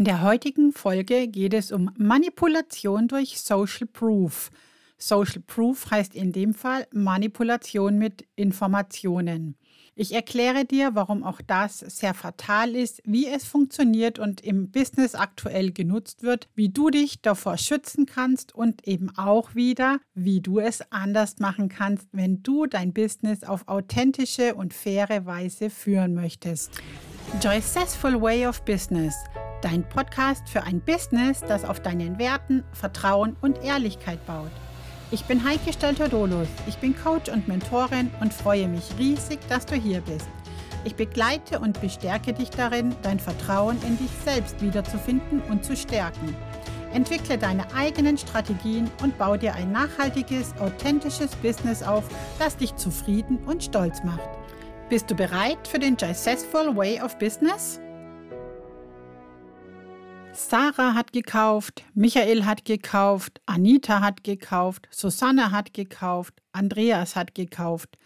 In der heutigen Folge geht es um Manipulation durch Social Proof. Social Proof heißt in dem Fall Manipulation mit Informationen. Ich erkläre dir, warum auch das sehr fatal ist, wie es funktioniert und im Business aktuell genutzt wird, wie du dich davor schützen kannst und eben auch wieder, wie du es anders machen kannst, wenn du dein Business auf authentische und faire Weise führen möchtest. Joycessful Way of Business, dein Podcast für ein Business, das auf deinen Werten, Vertrauen und Ehrlichkeit baut. Ich bin Heike Stelter-Dolus. Ich bin Coach und Mentorin und freue mich riesig, dass du hier bist. Ich begleite und bestärke dich darin, dein Vertrauen in dich selbst wiederzufinden und zu stärken. Entwickle deine eigenen Strategien und baue dir ein nachhaltiges, authentisches Business auf, das dich zufrieden und stolz macht. Bist du bereit für den Successful Way of Business? Sarah hat gekauft, Michael hat gekauft, Anita hat gekauft, Susanne hat gekauft, Andreas hat gekauft.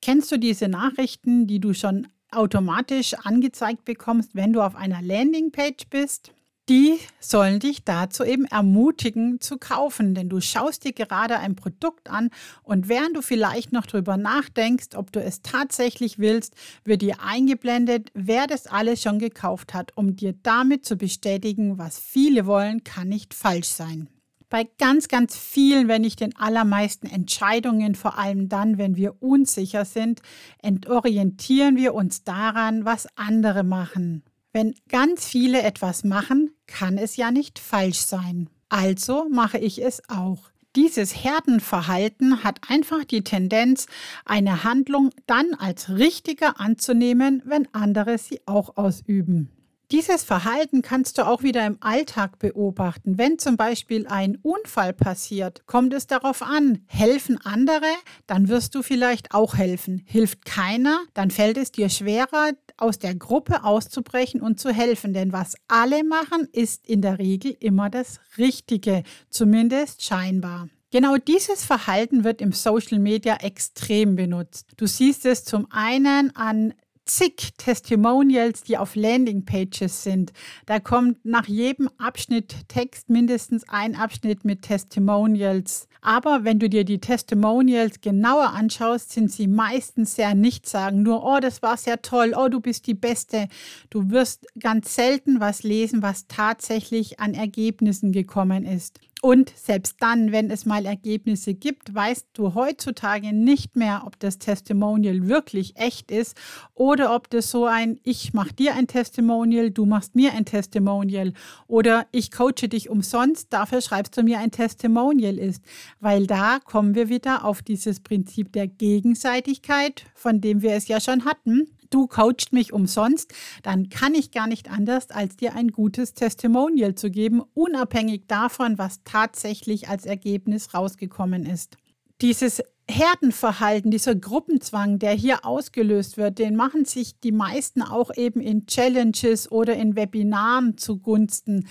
Kennst du diese Nachrichten, die du schon automatisch angezeigt bekommst, wenn du auf einer Landingpage bist? Die sollen dich dazu eben ermutigen zu kaufen, denn du schaust dir gerade ein Produkt an und während du vielleicht noch darüber nachdenkst, ob du es tatsächlich willst, wird dir eingeblendet, wer das alles schon gekauft hat, um dir damit zu bestätigen, was viele wollen, kann nicht falsch sein. Bei ganz, ganz vielen, wenn nicht den allermeisten Entscheidungen, vor allem dann, wenn wir unsicher sind, entorientieren wir uns daran, was andere machen wenn ganz viele etwas machen, kann es ja nicht falsch sein. Also mache ich es auch. Dieses Herdenverhalten hat einfach die Tendenz, eine Handlung dann als richtiger anzunehmen, wenn andere sie auch ausüben. Dieses Verhalten kannst du auch wieder im Alltag beobachten. Wenn zum Beispiel ein Unfall passiert, kommt es darauf an, helfen andere, dann wirst du vielleicht auch helfen. Hilft keiner, dann fällt es dir schwerer, aus der Gruppe auszubrechen und zu helfen. Denn was alle machen, ist in der Regel immer das Richtige, zumindest scheinbar. Genau dieses Verhalten wird im Social Media extrem benutzt. Du siehst es zum einen an zig Testimonials, die auf Landingpages sind. Da kommt nach jedem Abschnitt Text mindestens ein Abschnitt mit Testimonials. Aber wenn du dir die Testimonials genauer anschaust, sind sie meistens sehr nichtssagend. Nur, oh, das war sehr toll, oh, du bist die Beste. Du wirst ganz selten was lesen, was tatsächlich an Ergebnissen gekommen ist. Und selbst dann, wenn es mal Ergebnisse gibt, weißt du heutzutage nicht mehr, ob das Testimonial wirklich echt ist oder ob das so ein Ich mach dir ein Testimonial, du machst mir ein Testimonial oder ich coache dich umsonst, dafür schreibst du mir ein Testimonial ist. Weil da kommen wir wieder auf dieses Prinzip der Gegenseitigkeit, von dem wir es ja schon hatten du coachst mich umsonst, dann kann ich gar nicht anders, als dir ein gutes Testimonial zu geben, unabhängig davon, was tatsächlich als Ergebnis rausgekommen ist. Dieses Herdenverhalten, dieser Gruppenzwang, der hier ausgelöst wird, den machen sich die meisten auch eben in Challenges oder in Webinaren zugunsten,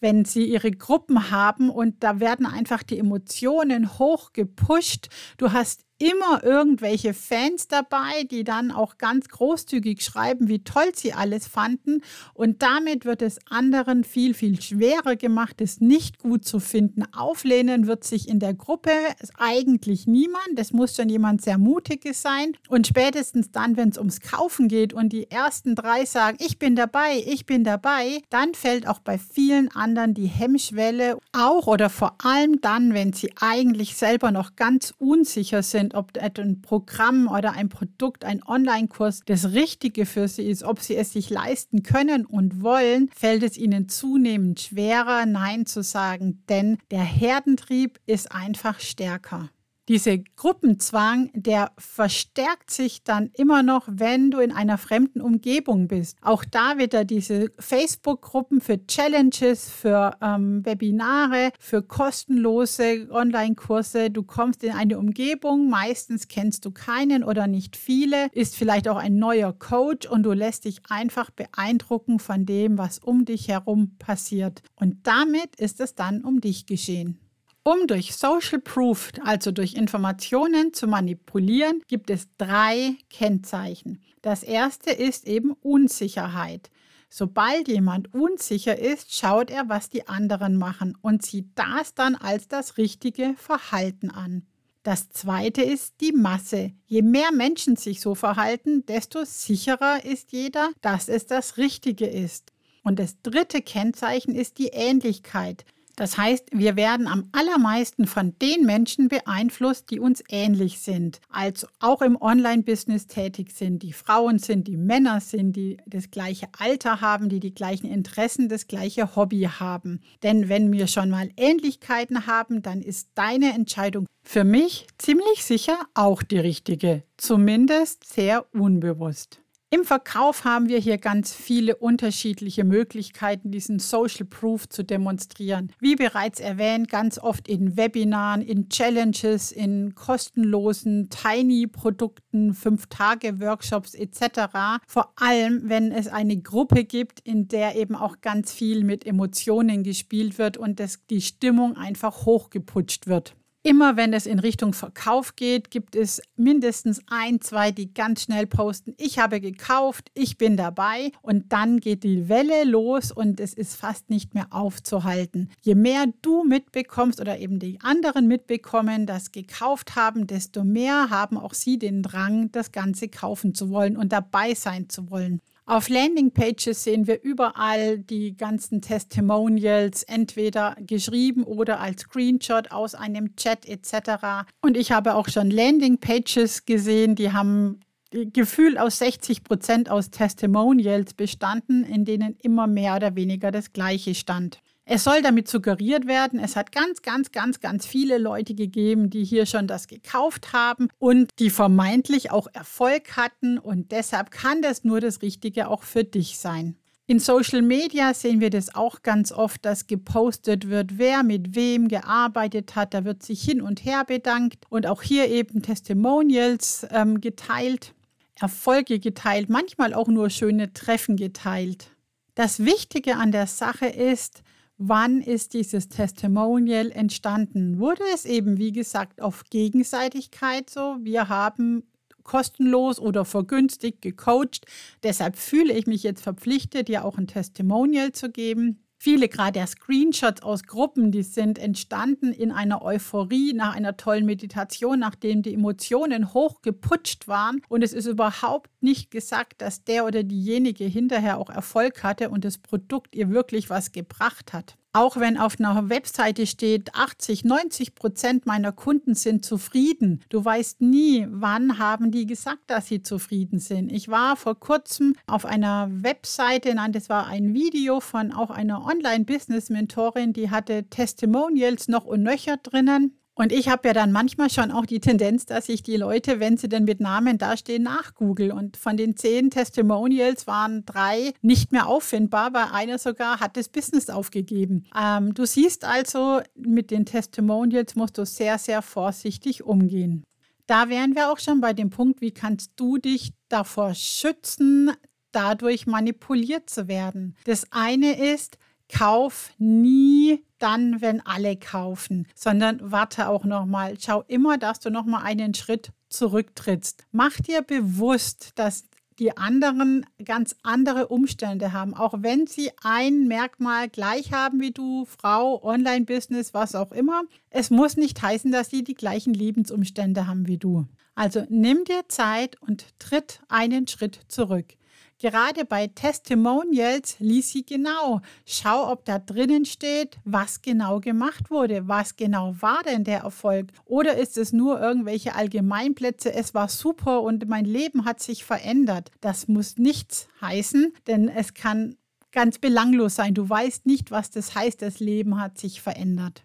wenn sie ihre Gruppen haben und da werden einfach die Emotionen hoch gepusht. Du hast immer irgendwelche Fans dabei, die dann auch ganz großzügig schreiben, wie toll sie alles fanden. Und damit wird es anderen viel, viel schwerer gemacht, es nicht gut zu finden. Auflehnen wird sich in der Gruppe eigentlich niemand. Es muss schon jemand sehr Mutiges sein. Und spätestens dann, wenn es ums Kaufen geht und die ersten drei sagen, ich bin dabei, ich bin dabei, dann fällt auch bei vielen anderen die Hemmschwelle. Auch oder vor allem dann, wenn sie eigentlich selber noch ganz unsicher sind ob ein Programm oder ein Produkt, ein Online-Kurs das Richtige für sie ist, ob sie es sich leisten können und wollen, fällt es ihnen zunehmend schwerer, Nein zu sagen, denn der Herdentrieb ist einfach stärker. Dieser Gruppenzwang, der verstärkt sich dann immer noch, wenn du in einer fremden Umgebung bist. Auch da wieder diese Facebook-Gruppen für Challenges, für ähm, Webinare, für kostenlose Online-Kurse. Du kommst in eine Umgebung, meistens kennst du keinen oder nicht viele, ist vielleicht auch ein neuer Coach und du lässt dich einfach beeindrucken von dem, was um dich herum passiert. Und damit ist es dann um dich geschehen. Um durch Social Proof, also durch Informationen zu manipulieren, gibt es drei Kennzeichen. Das erste ist eben Unsicherheit. Sobald jemand unsicher ist, schaut er, was die anderen machen und sieht das dann als das richtige Verhalten an. Das zweite ist die Masse. Je mehr Menschen sich so verhalten, desto sicherer ist jeder, dass es das Richtige ist. Und das dritte Kennzeichen ist die Ähnlichkeit. Das heißt, wir werden am allermeisten von den Menschen beeinflusst, die uns ähnlich sind, also auch im Online-Business tätig sind, die Frauen sind, die Männer sind, die das gleiche Alter haben, die die gleichen Interessen, das gleiche Hobby haben. Denn wenn wir schon mal Ähnlichkeiten haben, dann ist deine Entscheidung für mich ziemlich sicher auch die richtige, zumindest sehr unbewusst. Im Verkauf haben wir hier ganz viele unterschiedliche Möglichkeiten, diesen Social Proof zu demonstrieren. Wie bereits erwähnt, ganz oft in Webinaren, in Challenges, in kostenlosen Tiny-Produkten, 5-Tage-Workshops etc. Vor allem, wenn es eine Gruppe gibt, in der eben auch ganz viel mit Emotionen gespielt wird und das, die Stimmung einfach hochgeputscht wird. Immer wenn es in Richtung Verkauf geht, gibt es mindestens ein, zwei, die ganz schnell posten, ich habe gekauft, ich bin dabei und dann geht die Welle los und es ist fast nicht mehr aufzuhalten. Je mehr du mitbekommst oder eben die anderen mitbekommen, das gekauft haben, desto mehr haben auch sie den Drang, das Ganze kaufen zu wollen und dabei sein zu wollen. Auf Landingpages sehen wir überall die ganzen Testimonials, entweder geschrieben oder als Screenshot aus einem Chat etc. Und ich habe auch schon Landingpages gesehen, die haben Gefühl aus 60 Prozent aus Testimonials bestanden, in denen immer mehr oder weniger das Gleiche stand. Es soll damit suggeriert werden, es hat ganz, ganz, ganz, ganz viele Leute gegeben, die hier schon das gekauft haben und die vermeintlich auch Erfolg hatten und deshalb kann das nur das Richtige auch für dich sein. In Social Media sehen wir das auch ganz oft, dass gepostet wird, wer mit wem gearbeitet hat. Da wird sich hin und her bedankt und auch hier eben Testimonials ähm, geteilt, Erfolge geteilt, manchmal auch nur schöne Treffen geteilt. Das Wichtige an der Sache ist, wann ist dieses Testimonial entstanden? Wurde es eben, wie gesagt, auf Gegenseitigkeit so? Wir haben kostenlos oder vergünstigt gecoacht. Deshalb fühle ich mich jetzt verpflichtet, dir auch ein Testimonial zu geben. Viele gerade der Screenshots aus Gruppen, die sind entstanden in einer Euphorie nach einer tollen Meditation, nachdem die Emotionen hochgeputscht waren. Und es ist überhaupt nicht gesagt, dass der oder diejenige hinterher auch Erfolg hatte und das Produkt ihr wirklich was gebracht hat. Auch wenn auf einer Webseite steht, 80, 90 Prozent meiner Kunden sind zufrieden. Du weißt nie, wann haben die gesagt, dass sie zufrieden sind. Ich war vor kurzem auf einer Webseite, nein, das war ein Video von auch einer Online-Business-Mentorin, die hatte Testimonials noch und nöcher drinnen. Und ich habe ja dann manchmal schon auch die Tendenz, dass ich die Leute, wenn sie denn mit Namen dastehen, nachgoogle. Und von den zehn Testimonials waren drei nicht mehr auffindbar, weil einer sogar hat das Business aufgegeben. Ähm, du siehst also, mit den Testimonials musst du sehr, sehr vorsichtig umgehen. Da wären wir auch schon bei dem Punkt, wie kannst du dich davor schützen, dadurch manipuliert zu werden. Das eine ist, kauf nie dann, wenn alle kaufen, sondern warte auch noch mal. Schau immer, dass du noch mal einen Schritt zurücktrittst. Mach dir bewusst, dass die anderen ganz andere Umstände haben, auch wenn sie ein Merkmal gleich haben wie du, Frau, Online-Business, was auch immer. Es muss nicht heißen, dass sie die gleichen Lebensumstände haben wie du. Also nimm dir Zeit und tritt einen Schritt zurück. Gerade bei Testimonials lies sie genau. Schau, ob da drinnen steht, was genau gemacht wurde. Was genau war denn der Erfolg? Oder ist es nur irgendwelche Allgemeinplätze? Es war super und mein Leben hat sich verändert. Das muss nichts heißen, denn es kann ganz belanglos sein. Du weißt nicht, was das heißt, das Leben hat sich verändert.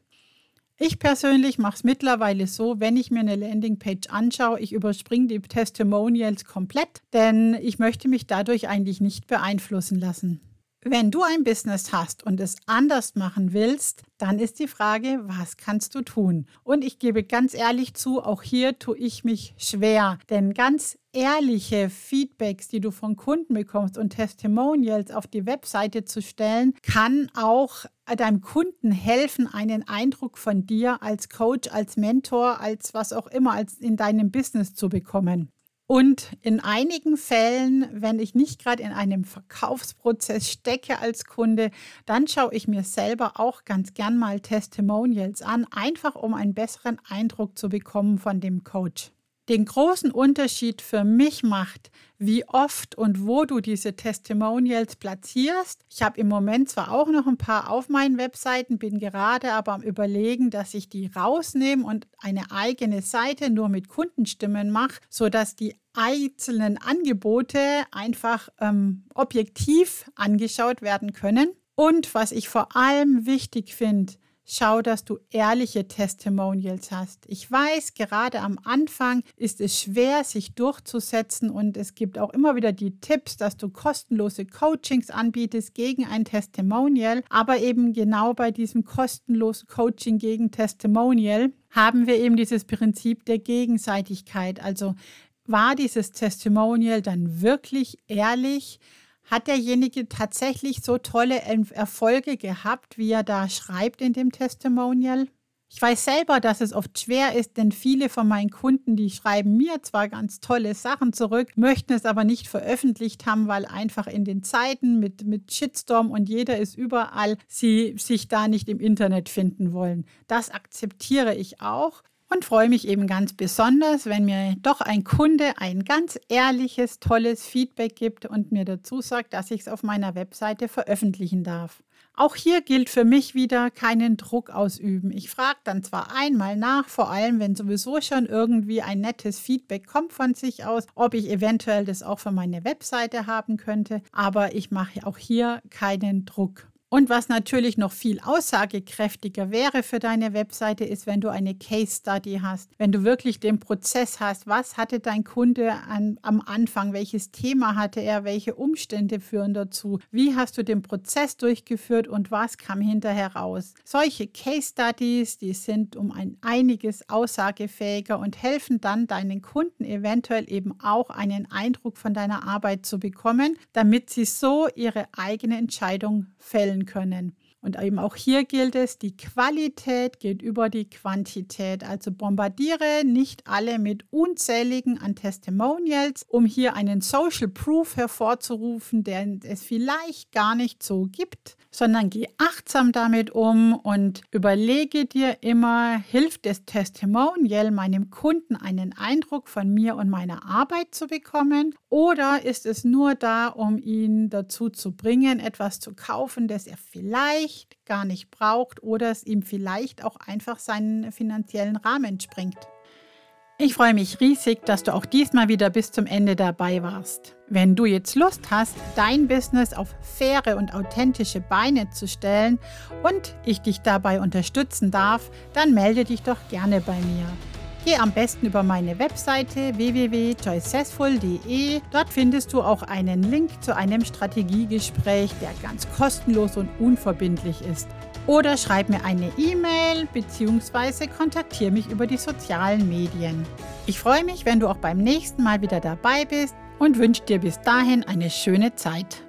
Ich persönlich mache es mittlerweile so, wenn ich mir eine Landingpage anschaue, ich überspringe die Testimonials komplett, denn ich möchte mich dadurch eigentlich nicht beeinflussen lassen. Wenn du ein Business hast und es anders machen willst, dann ist die Frage, was kannst du tun? Und ich gebe ganz ehrlich zu, auch hier tue ich mich schwer, denn ganz ehrliche Feedbacks, die du von Kunden bekommst und Testimonials auf die Webseite zu stellen, kann auch deinem Kunden helfen, einen Eindruck von dir als Coach, als Mentor, als was auch immer, als in deinem Business zu bekommen. Und in einigen Fällen, wenn ich nicht gerade in einem Verkaufsprozess stecke als Kunde, dann schaue ich mir selber auch ganz gern mal Testimonials an, einfach um einen besseren Eindruck zu bekommen von dem Coach den großen Unterschied für mich macht, wie oft und wo du diese Testimonials platzierst. Ich habe im Moment zwar auch noch ein paar auf meinen Webseiten, bin gerade aber am Überlegen, dass ich die rausnehme und eine eigene Seite nur mit Kundenstimmen mache, sodass die einzelnen Angebote einfach ähm, objektiv angeschaut werden können. Und was ich vor allem wichtig finde, Schau, dass du ehrliche Testimonials hast. Ich weiß, gerade am Anfang ist es schwer, sich durchzusetzen und es gibt auch immer wieder die Tipps, dass du kostenlose Coachings anbietest gegen ein Testimonial. Aber eben genau bei diesem kostenlosen Coaching gegen Testimonial haben wir eben dieses Prinzip der Gegenseitigkeit. Also war dieses Testimonial dann wirklich ehrlich? Hat derjenige tatsächlich so tolle Erfolge gehabt, wie er da schreibt in dem Testimonial? Ich weiß selber, dass es oft schwer ist, denn viele von meinen Kunden, die schreiben mir zwar ganz tolle Sachen zurück, möchten es aber nicht veröffentlicht haben, weil einfach in den Zeiten mit, mit Shitstorm und jeder ist überall, sie sich da nicht im Internet finden wollen. Das akzeptiere ich auch und freue mich eben ganz besonders, wenn mir doch ein Kunde ein ganz ehrliches, tolles Feedback gibt und mir dazu sagt, dass ich es auf meiner Webseite veröffentlichen darf. Auch hier gilt für mich wieder keinen Druck ausüben. Ich frage dann zwar einmal nach, vor allem wenn sowieso schon irgendwie ein nettes Feedback kommt von sich aus, ob ich eventuell das auch für meine Webseite haben könnte, aber ich mache auch hier keinen Druck. Und was natürlich noch viel aussagekräftiger wäre für deine Webseite, ist, wenn du eine Case Study hast, wenn du wirklich den Prozess hast, was hatte dein Kunde an, am Anfang, welches Thema hatte er, welche Umstände führen dazu, wie hast du den Prozess durchgeführt und was kam hinterher raus. Solche Case Studies, die sind um ein einiges aussagefähiger und helfen dann deinen Kunden eventuell eben auch einen Eindruck von deiner Arbeit zu bekommen, damit sie so ihre eigene Entscheidung fällen können. Und eben auch hier gilt es, die Qualität geht über die Quantität. Also bombardiere nicht alle mit unzähligen an Testimonials, um hier einen Social Proof hervorzurufen, der es vielleicht gar nicht so gibt, sondern geh achtsam damit um und überlege dir immer, hilft das Testimonial meinem Kunden einen Eindruck von mir und meiner Arbeit zu bekommen oder ist es nur da, um ihn dazu zu bringen, etwas zu kaufen, das er vielleicht gar nicht braucht oder es ihm vielleicht auch einfach seinen finanziellen Rahmen springt? Ich freue mich riesig, dass du auch diesmal wieder bis zum Ende dabei warst. Wenn du jetzt Lust hast, dein Business auf faire und authentische Beine zu stellen und ich dich dabei unterstützen darf, dann melde dich doch gerne bei mir. Geh am besten über meine Webseite www.joycessful.de. Dort findest du auch einen Link zu einem Strategiegespräch, der ganz kostenlos und unverbindlich ist. Oder schreib mir eine E-Mail bzw. kontaktiere mich über die sozialen Medien. Ich freue mich, wenn du auch beim nächsten Mal wieder dabei bist und wünsche dir bis dahin eine schöne Zeit.